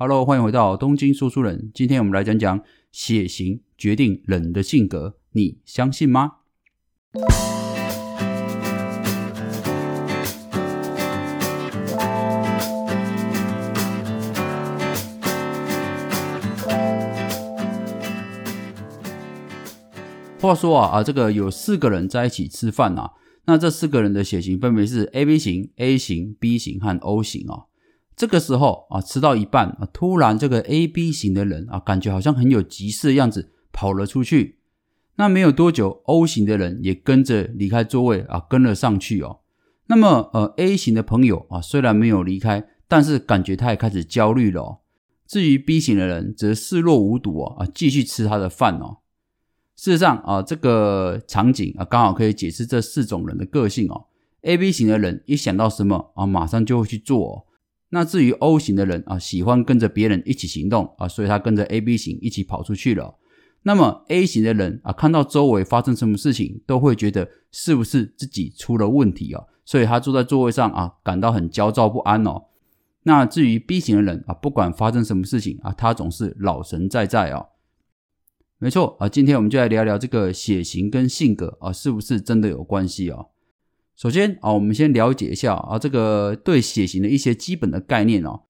Hello，欢迎回到东京说书人。今天我们来讲讲血型决定人的性格，你相信吗？话说啊啊，这个有四个人在一起吃饭啊，那这四个人的血型分别是 A B 型、A 型、B 型和 O 型啊。这个时候啊，吃到一半啊，突然这个 A B 型的人啊，感觉好像很有急事的样子，跑了出去。那没有多久，O 型的人也跟着离开座位啊，跟了上去哦。那么呃，A 型的朋友啊，虽然没有离开，但是感觉他也开始焦虑了哦。至于 B 型的人，则视若无睹哦，啊，继续吃他的饭哦。事实上啊，这个场景啊，刚好可以解释这四种人的个性哦。A、B 型的人一想到什么啊，马上就会去做。那至于 O 型的人啊，喜欢跟着别人一起行动啊，所以他跟着 A、B 型一起跑出去了。那么 A 型的人啊，看到周围发生什么事情，都会觉得是不是自己出了问题啊，所以他坐在座位上啊，感到很焦躁不安哦。那至于 B 型的人啊，不管发生什么事情啊，他总是老神在在啊。没错啊，今天我们就来聊聊这个血型跟性格啊，是不是真的有关系啊？首先啊，我们先了解一下啊，这个对血型的一些基本的概念哦。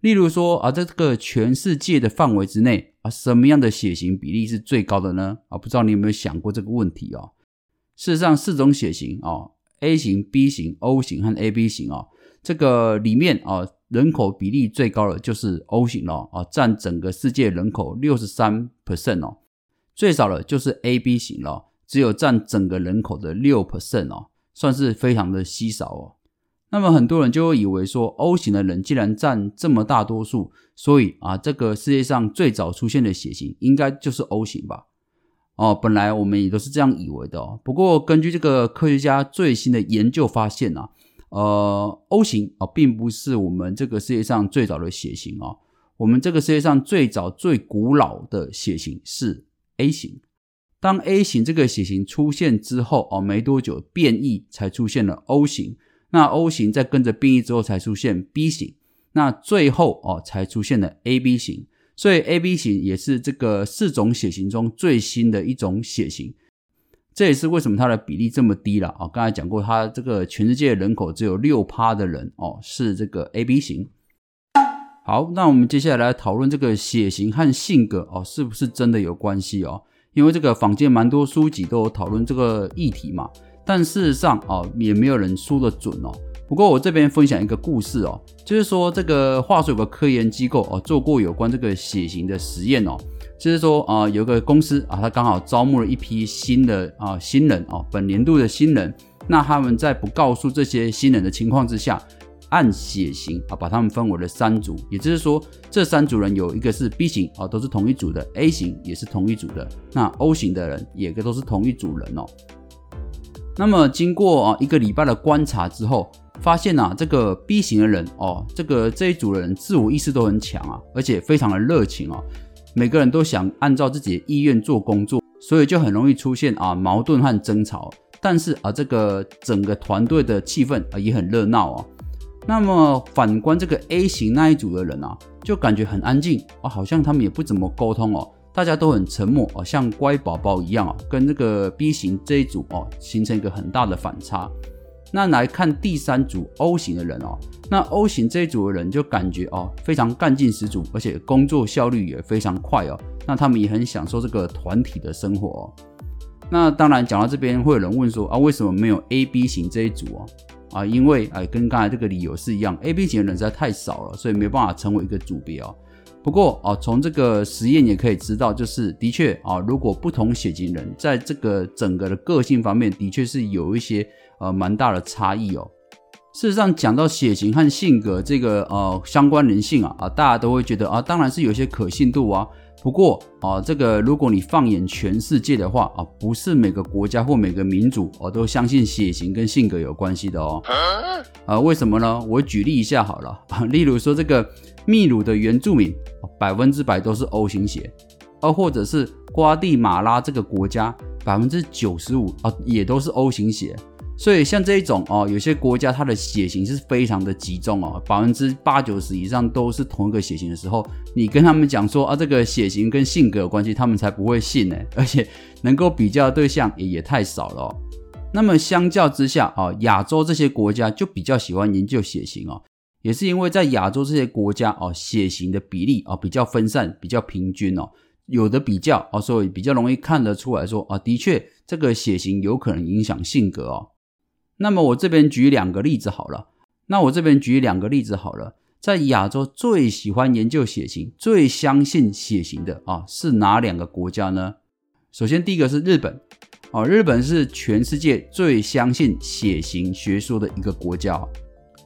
例如说啊，在这个全世界的范围之内啊，什么样的血型比例是最高的呢？啊，不知道你有没有想过这个问题哦？事实上，四种血型啊，A 型、B 型、O 型和 AB 型啊，这个里面啊。人口比例最高的就是 O 型了啊，占整个世界人口六十三 percent 哦。最少的就是 AB 型了，只有占整个人口的六 percent 哦，算是非常的稀少哦。那么很多人就会以为说，O 型的人既然占这么大多数，所以啊，这个世界上最早出现的血型应该就是 O 型吧？哦，本来我们也都是这样以为的哦。不过根据这个科学家最新的研究发现啊。呃，O 型啊，并不是我们这个世界上最早的血型啊。我们这个世界上最早、最古老的血型是 A 型。当 A 型这个血型出现之后哦，没多久变异才出现了 O 型。那 O 型在跟着变异之后才出现 B 型。那最后哦，才出现了 AB 型。所以 AB 型也是这个四种血型中最新的一种血型。这也是为什么它的比例这么低了啊！刚才讲过，它这个全世界人口只有六趴的人哦是这个 A B 型。好，那我们接下来来讨论这个血型和性格哦是不是真的有关系哦？因为这个坊间蛮多书籍都有讨论这个议题嘛，但事实上哦也没有人说的准哦。不过我这边分享一个故事哦，就是说这个话说有个科研机构哦做过有关这个血型的实验哦。就是说啊，有个公司啊，他刚好招募了一批新的啊新人啊，本年度的新人。那他们在不告诉这些新人的情况之下，按血型啊，把他们分为了三组。也就是说，这三组人有一个是 B 型啊，都是同一组的；A 型也是同一组的；那 O 型的人也都是同一组人哦。那么经过啊一个礼拜的观察之后，发现啊，这个 B 型的人哦，这个这一组的人自我意识都很强啊，而且非常的热情哦。每个人都想按照自己的意愿做工作，所以就很容易出现啊矛盾和争吵。但是啊，这个整个团队的气氛啊也很热闹啊。那么反观这个 A 型那一组的人啊，就感觉很安静啊，好像他们也不怎么沟通哦，大家都很沉默啊，像乖宝宝一样啊，跟这个 B 型这一组哦形成一个很大的反差。那来看第三组 O 型的人哦，那 O 型这一组的人就感觉哦非常干劲十足，而且工作效率也非常快哦。那他们也很享受这个团体的生活哦。那当然讲到这边，会有人问说啊，为什么没有 A、B 型这一组哦？啊，因为哎跟刚才这个理由是一样，A、B 型的人实在太少了，所以没办法成为一个组别哦。不过啊，从这个实验也可以知道，就是的确啊，如果不同血型人在这个整个的个性方面，的确是有一些。呃，蛮大的差异哦。事实上，讲到血型和性格这个呃相关人性啊啊，大家都会觉得啊，当然是有些可信度啊。不过啊，这个如果你放眼全世界的话啊，不是每个国家或每个民族哦都相信血型跟性格有关系的哦。啊，为什么呢？我举例一下好了。例如说，这个秘鲁的原住民百分之百都是 O 型血，啊或者是瓜地马拉这个国家百分之九十五啊也都是 O 型血。所以像这一种哦，有些国家它的血型是非常的集中哦，百分之八九十以上都是同一个血型的时候，你跟他们讲说啊，这个血型跟性格有关系，他们才不会信呢。而且能够比较的对象也也太少了。那么相较之下啊，亚洲这些国家就比较喜欢研究血型哦，也是因为在亚洲这些国家哦，血型的比例啊比较分散，比较平均哦，有的比较哦，所以比较容易看得出来说啊，的确这个血型有可能影响性格哦。那么我这边举两个例子好了。那我这边举两个例子好了。在亚洲最喜欢研究血型、最相信血型的啊，是哪两个国家呢？首先第一个是日本，啊，日本是全世界最相信血型学说的一个国家，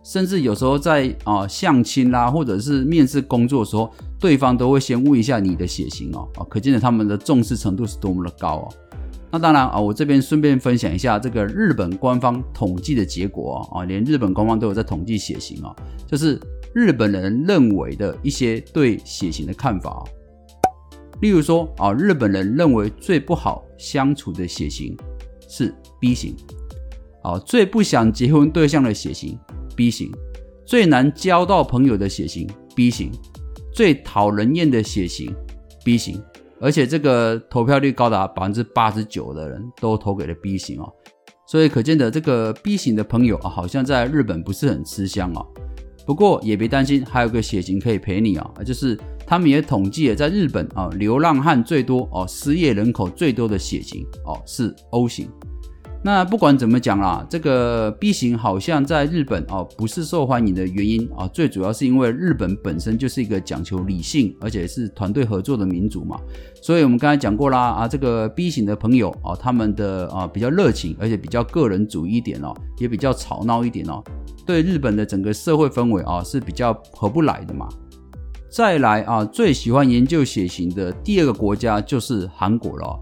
甚至有时候在啊相亲啦，或者是面试工作的时候，对方都会先问一下你的血型哦，啊，可见的他们的重视程度是多么的高哦。那当然啊，我这边顺便分享一下这个日本官方统计的结果啊，连日本官方都有在统计血型啊，就是日本人认为的一些对血型的看法。例如说啊，日本人认为最不好相处的血型是 B 型，啊，最不想结婚对象的血型 B 型，最难交到朋友的血型 B 型，最讨人厌的血型 B 型。而且这个投票率高达百分之八十九的人都投给了 B 型哦，所以可见的这个 B 型的朋友啊，好像在日本不是很吃香哦。不过也别担心，还有个血型可以陪你啊，就是他们也统计了在日本啊，流浪汉最多哦，失业人口最多的血型哦是 O 型。那不管怎么讲啦，这个 B 型好像在日本哦不是受欢迎的原因啊，最主要是因为日本本身就是一个讲求理性而且是团队合作的民族嘛。所以我们刚才讲过啦啊，这个 B 型的朋友啊，他们的啊比较热情，而且比较个人主义一点哦，也比较吵闹一点哦，对日本的整个社会氛围啊是比较合不来的嘛。再来啊，最喜欢研究血型的第二个国家就是韩国了。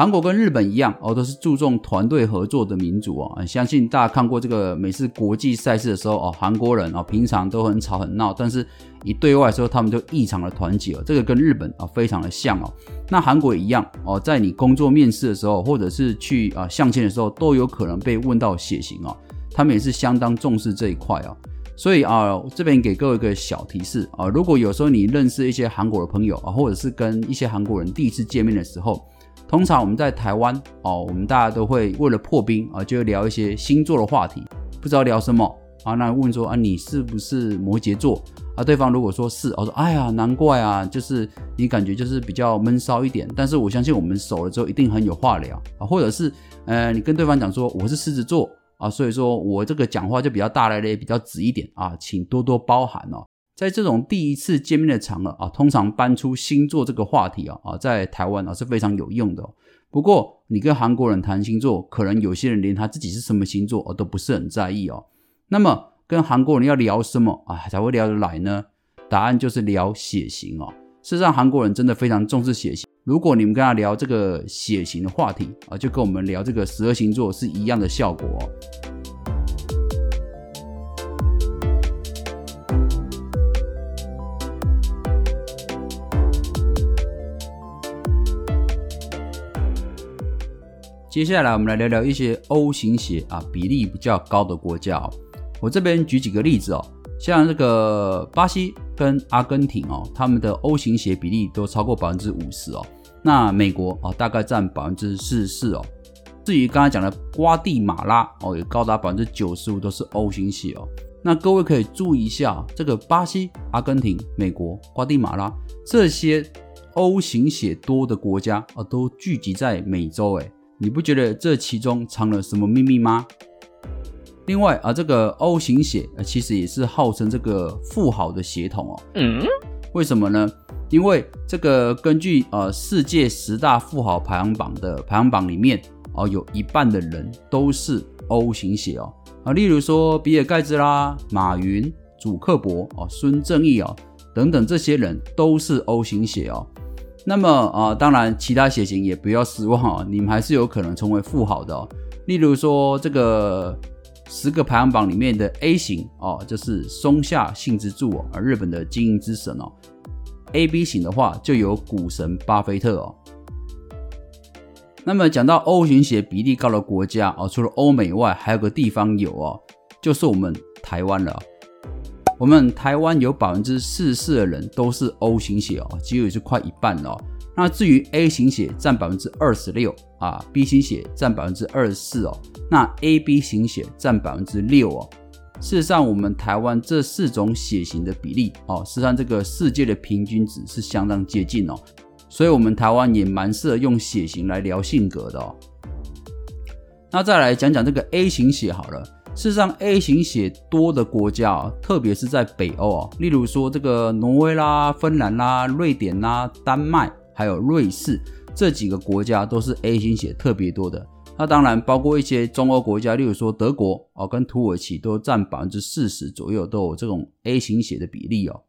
韩国跟日本一样哦，都是注重团队合作的民族哦。相信大家看过这个每次国际赛事的时候哦，韩国人哦平常都很吵很闹，但是一对外的时候他们就异常的团结哦。这个跟日本啊非常的像哦。那韩国也一样哦，在你工作面试的时候，或者是去啊相亲的时候，都有可能被问到血型哦。他们也是相当重视这一块哦。所以啊，这边给各位一个小提示啊，如果有时候你认识一些韩国的朋友啊，或者是跟一些韩国人第一次见面的时候。通常我们在台湾哦，我们大家都会为了破冰啊，就聊一些星座的话题，不知道聊什么啊。那问说啊，你是不是摩羯座啊？对方如果说是，我说哎呀，难怪啊，就是你感觉就是比较闷骚一点。但是我相信我们熟了之后一定很有话聊啊。或者是呃，你跟对方讲说我是狮子座啊，所以说我这个讲话就比较大咧咧，比较直一点啊，请多多包涵哦。在这种第一次见面的场合啊，通常搬出星座这个话题啊啊，在台湾啊是非常有用的。不过你跟韩国人谈星座，可能有些人连他自己是什么星座哦都不是很在意哦。那么跟韩国人要聊什么啊才会聊得来呢？答案就是聊血型哦。事实上，韩国人真的非常重视血型。如果你们跟他聊这个血型的话题啊，就跟我们聊这个十二星座是一样的效果哦。接下来我们来聊聊一些 O 型血啊比例比较高的国家哦。我这边举几个例子哦，像这个巴西跟阿根廷哦，他们的 O 型血比例都超过百分之五十哦。那美国啊大概占百分之四十四哦。至于刚才讲的瓜地马拉哦，也高达百分之九十五都是 O 型血哦。那各位可以注意一下，这个巴西、阿根廷、美国、瓜地马拉这些 O 型血多的国家啊，都聚集在美洲诶。你不觉得这其中藏了什么秘密吗？另外啊，这个 O 型血啊，其实也是号称这个富豪的血统哦。嗯，为什么呢？因为这个根据呃世界十大富豪排行榜的排行榜里面哦，有一半的人都是 O 型血哦啊，例如说比尔盖茨啦、马云、祖克伯哦、孙正义哦等等这些人都是 O 型血哦。那么啊，当然，其他血型也不要失望啊，你们还是有可能成为富豪的哦。例如说，这个十个排行榜里面的 A 型哦，就是松下幸之助哦，日本的经营之神哦。AB 型的话，就有股神巴菲特哦。那么讲到 O 型血比例高的国家哦，除了欧美外，还有个地方有哦，就是我们台湾了。我们台湾有百分之四十四的人都是 O 型血哦，几乎也是快一半了。那至于 A 型血占百分之二十六啊，B 型血占百分之二十四哦，那 AB 型血占百分之六哦。事实上，我们台湾这四种血型的比例哦，实际上这个世界的平均值是相当接近哦。所以，我们台湾也蛮适合用血型来聊性格的哦。那再来讲讲这个 A 型血好了。事实上，A 型血多的国家，特别是在北欧啊，例如说这个挪威啦、芬兰啦、瑞典啦、丹麦，还有瑞士这几个国家都是 A 型血特别多的。那当然包括一些中欧国家，例如说德国哦，跟土耳其都占百分之四十左右都有这种 A 型血的比例哦。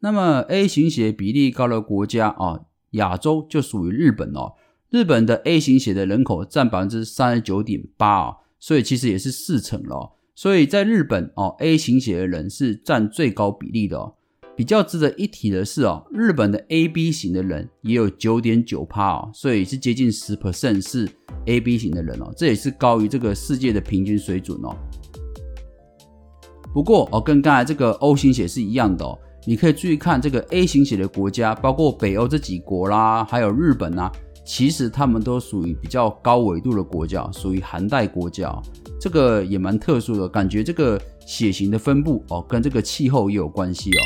那么 A 型血比例高的国家啊。亚洲就属于日本哦，日本的 A 型血的人口占百分之三十九点八啊，所以其实也是四成了。所以在日本哦，A 型血的人是占最高比例的哦。比较值得一提的是哦，日本的 AB 型的人也有九点九趴哦，所以是接近十 percent 是 AB 型的人哦，这也是高于这个世界的平均水准哦。不过哦，跟刚才这个 O 型血是一样的哦。你可以注意看这个 A 型血的国家，包括北欧这几国啦，还有日本啊，其实他们都属于比较高纬度的国家，属于寒带国家，这个也蛮特殊的，感觉这个血型的分布哦，跟这个气候也有关系哦。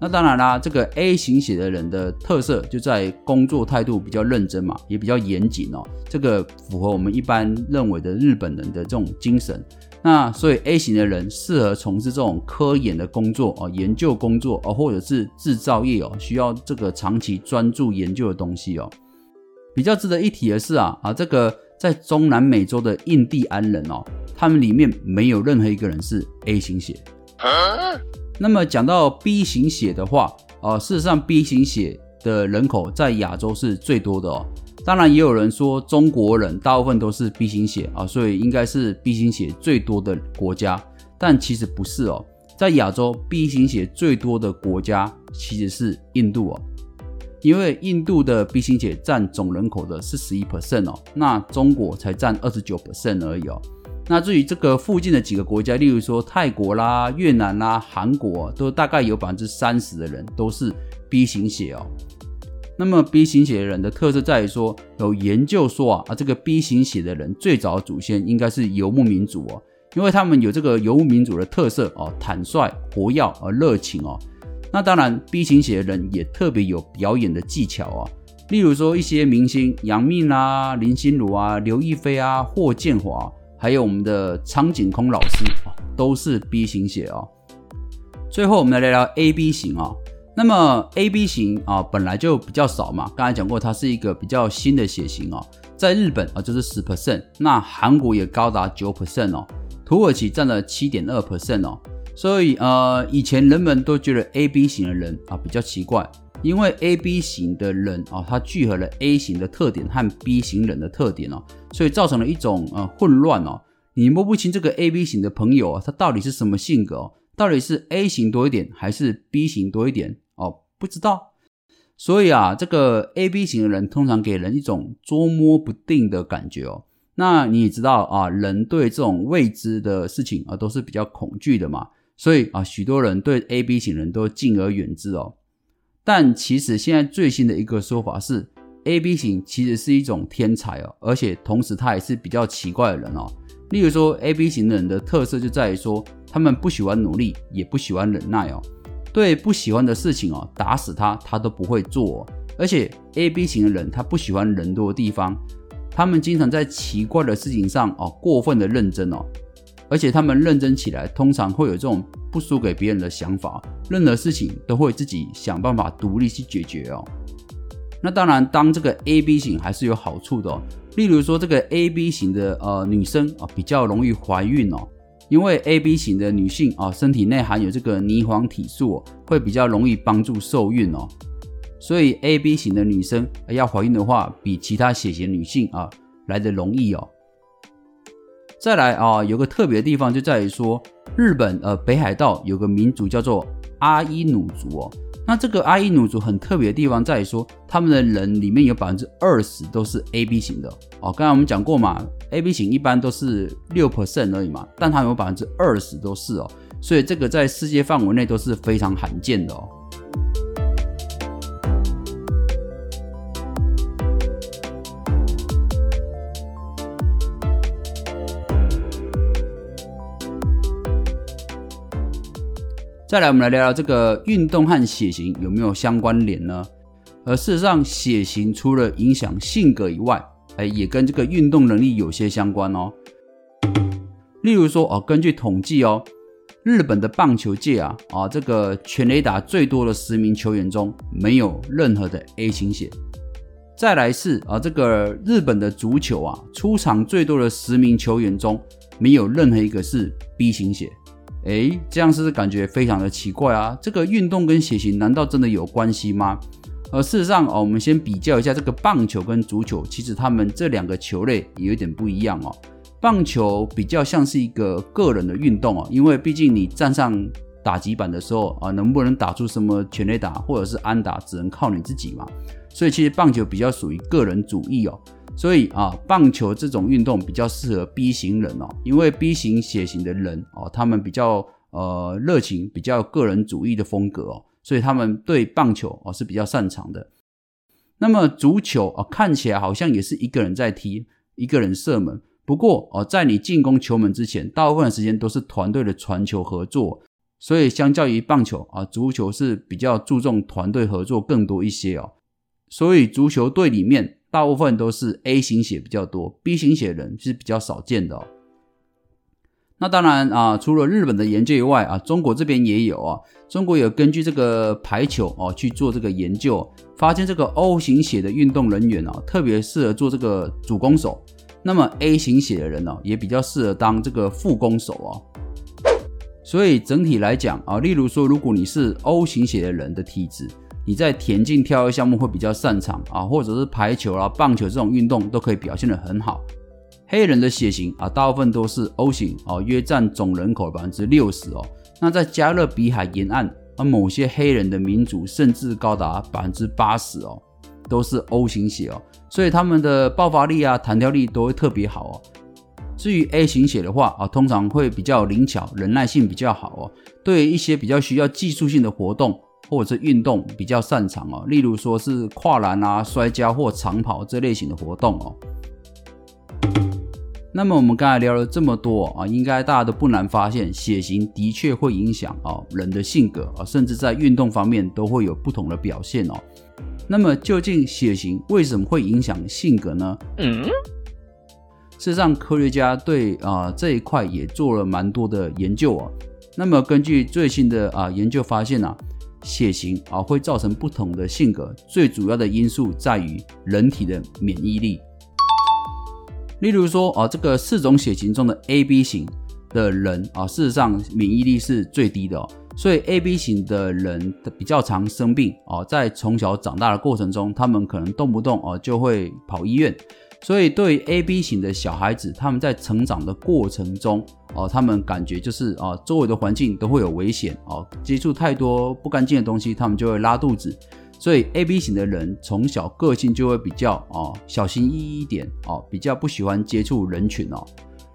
那当然啦，这个 A 型血的人的特色就在工作态度比较认真嘛，也比较严谨哦，这个符合我们一般认为的日本人的这种精神。那所以 A 型的人适合从事这种科研的工作哦，研究工作哦，或者是制造业哦，需要这个长期专注研究的东西哦。比较值得一提的是啊啊，这个在中南美洲的印第安人哦，他们里面没有任何一个人是 A 型血。那么讲到 B 型血的话，啊，事实上 B 型血的人口在亚洲是最多的哦。当然，也有人说中国人大部分都是 B 型血啊，所以应该是 B 型血最多的国家。但其实不是哦，在亚洲 B 型血最多的国家其实是印度哦，因为印度的 B 型血占总人口的四十一 percent 哦，那中国才占二十九 percent 而已哦。那至于这个附近的几个国家，例如说泰国啦、越南啦、韩国，都大概有百分之三十的人都是 B 型血哦。那么 B 型血的人的特色在于说，有研究说啊啊，这个 B 型血的人最早的祖先应该是游牧民族哦，因为他们有这个游牧民族的特色哦，坦率、活跃而热情哦。那当然，B 型血的人也特别有表演的技巧啊，例如说一些明星杨幂啊、林心如啊、刘亦菲啊、霍建华，还有我们的苍井空老师啊，都是 B 型血哦。最后，我们来聊聊 AB 型啊。那么 A B 型啊本来就比较少嘛，刚才讲过它是一个比较新的血型哦，在日本啊就是十 percent，那韩国也高达九 percent 哦，土耳其占了七点二 percent 哦，所以呃以前人们都觉得 A B 型的人啊比较奇怪，因为 A B 型的人啊他聚合了 A 型的特点和 B 型人的特点哦，所以造成了一种呃混乱哦，你摸不清这个 A B 型的朋友啊他到底是什么性格哦，到底是 A 型多一点还是 B 型多一点哦？不知道，所以啊，这个 A B 型的人通常给人一种捉摸不定的感觉哦。那你也知道啊，人对这种未知的事情啊都是比较恐惧的嘛，所以啊，许多人对 A B 型人都敬而远之哦。但其实现在最新的一个说法是，A B 型其实是一种天才哦，而且同时他也是比较奇怪的人哦。例如说，A B 型的人的特色就在于说，他们不喜欢努力，也不喜欢忍耐哦。对不喜欢的事情哦，打死他他都不会做。而且 A B 型的人他不喜欢人多的地方，他们经常在奇怪的事情上哦过分的认真哦，而且他们认真起来通常会有这种不输给别人的想法，任何事情都会自己想办法独立去解决哦。那当然，当这个 A B 型还是有好处的，例如说这个 A B 型的呃女生啊比较容易怀孕哦。因为 A B 型的女性啊，身体内含有这个霓黄体素，会比较容易帮助受孕哦。所以 A B 型的女生要怀孕的话，比其他血型女性啊来的容易哦。再来啊，有个特别的地方就在于说，日本呃北海道有个民族叫做阿伊努族哦。那这个阿伊努族很特别的地方在于说，他们的人里面有百分之二十都是 A B 型的哦。刚才我们讲过嘛，A B 型一般都是六 percent 而已嘛，但他们有百分之二十都是哦，所以这个在世界范围内都是非常罕见的哦。再来，我们来聊聊这个运动和血型有没有相关联呢？而事实上，血型除了影响性格以外，哎，也跟这个运动能力有些相关哦。例如说，哦，根据统计哦，日本的棒球界啊，啊，这个全垒打最多的十名球员中，没有任何的 A 型血。再来是啊，这个日本的足球啊，出场最多的十名球员中，没有任何一个是 B 型血。哎，这样是不是感觉非常的奇怪啊？这个运动跟血型难道真的有关系吗？而事实上哦，我们先比较一下这个棒球跟足球，其实他们这两个球类也有点不一样哦。棒球比较像是一个个人的运动哦，因为毕竟你站上打击板的时候啊，能不能打出什么全垒打或者是安打，只能靠你自己嘛。所以其实棒球比较属于个人主义哦。所以啊，棒球这种运动比较适合 B 型人哦，因为 B 型血型的人哦，他们比较呃热情，比较个人主义的风格哦，所以他们对棒球哦是比较擅长的。那么足球啊，看起来好像也是一个人在踢，一个人射门。不过哦，在你进攻球门之前，大部分时间都是团队的传球合作，所以相较于棒球啊，足球是比较注重团队合作更多一些哦。所以足球队里面。大部分都是 A 型血比较多，B 型血人是比较少见的。那当然啊，除了日本的研究以外啊，中国这边也有啊。中国有根据这个排球哦去做这个研究，发现这个 O 型血的运动人员哦，特别适合做这个主攻手。那么 A 型血的人呢，也比较适合当这个副攻手哦。所以整体来讲啊，例如说，如果你是 O 型血的人的体质。你在田径跳跃项目会比较擅长啊，或者是排球啊、棒球这种运动都可以表现得很好。黑人的血型啊，大部分都是 O 型哦，约占总人口百分之六十哦。那在加勒比海沿岸啊，某些黑人的民族甚至高达百分之八十哦，都是 O 型血哦，所以他们的爆发力啊、弹跳力都会特别好哦。至于 A 型血的话啊，通常会比较灵巧，忍耐性比较好哦，对于一些比较需要技术性的活动。或者是运动比较擅长哦，例如说是跨栏啊、摔跤或长跑这类型的活动哦。那么我们刚才聊了这么多啊，应该大家都不难发现，血型的确会影响哦人的性格啊，甚至在运动方面都会有不同的表现哦。那么究竟血型为什么会影响性格呢？嗯，事实上科学家对啊这一块也做了蛮多的研究哦。那么根据最新的啊研究发现啊。血型啊会造成不同的性格，最主要的因素在于人体的免疫力。例如说啊，这个四种血型中的 AB 型的人啊，事实上免疫力是最低的哦，所以 AB 型的人比较常生病啊，在从小长大的过程中，他们可能动不动啊就会跑医院。所以，对 A、B 型的小孩子，他们在成长的过程中，哦，他们感觉就是啊，周围的环境都会有危险哦，接触太多不干净的东西，他们就会拉肚子。所以，A、B 型的人从小个性就会比较哦小心翼翼一点哦，比较不喜欢接触人群哦。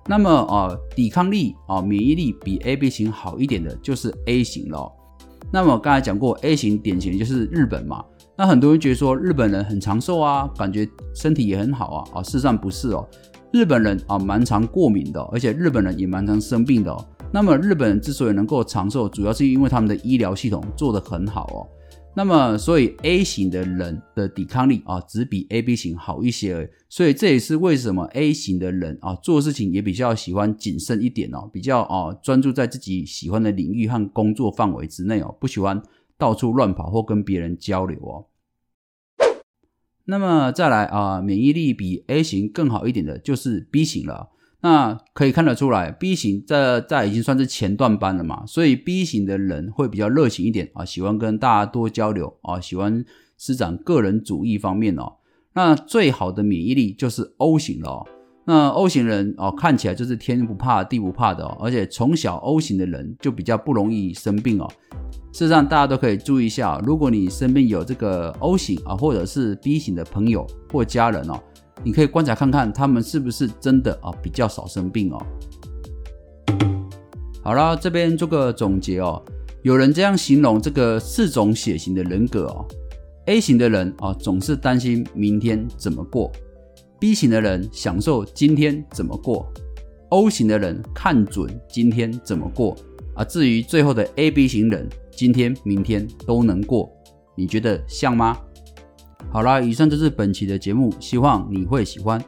那么啊，抵抗力啊，免疫力比 A、B 型好一点的，就是 A 型了。那么刚才讲过，A 型典型就是日本嘛。那很多人觉得说日本人很长寿啊，感觉身体也很好啊，啊，事实上不是哦，日本人啊蛮常过敏的，而且日本人也蛮常生病的。那么日本人之所以能够长寿，主要是因为他们的医疗系统做得很好哦。那么所以 A 型的人的抵抗力啊，只比 AB 型好一些而已。所以这也是为什么 A 型的人啊做事情也比较喜欢谨慎一点哦，比较啊专注在自己喜欢的领域和工作范围之内哦，不喜欢。到处乱跑或跟别人交流哦。那么再来啊，免疫力比 A 型更好一点的就是 B 型了。那可以看得出来，B 型这在已经算是前段班了嘛，所以 B 型的人会比较热情一点啊，喜欢跟大家多交流啊，喜欢施展个人主义方面哦。那最好的免疫力就是 O 型了。那 O 型人哦，看起来就是天不怕地不怕的哦，而且从小 O 型的人就比较不容易生病哦。事实上，大家都可以注意一下，如果你身边有这个 O 型啊，或者是 B 型的朋友或家人哦，你可以观察看看他们是不是真的啊比较少生病哦。好了，这边做个总结哦。有人这样形容这个四种血型的人格哦：A 型的人啊，总是担心明天怎么过；B 型的人享受今天怎么过；O 型的人看准今天怎么过啊。至于最后的 AB 型人，今天、明天都能过，你觉得像吗？好啦，以上就是本期的节目，希望你会喜欢。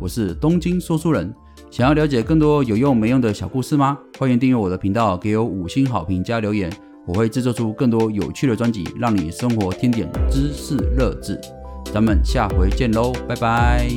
我是东京说书人。想要了解更多有用没用的小故事吗？欢迎订阅我的频道，给我五星好评加留言，我会制作出更多有趣的专辑，让你生活添点知识乐子。咱们下回见喽，拜拜。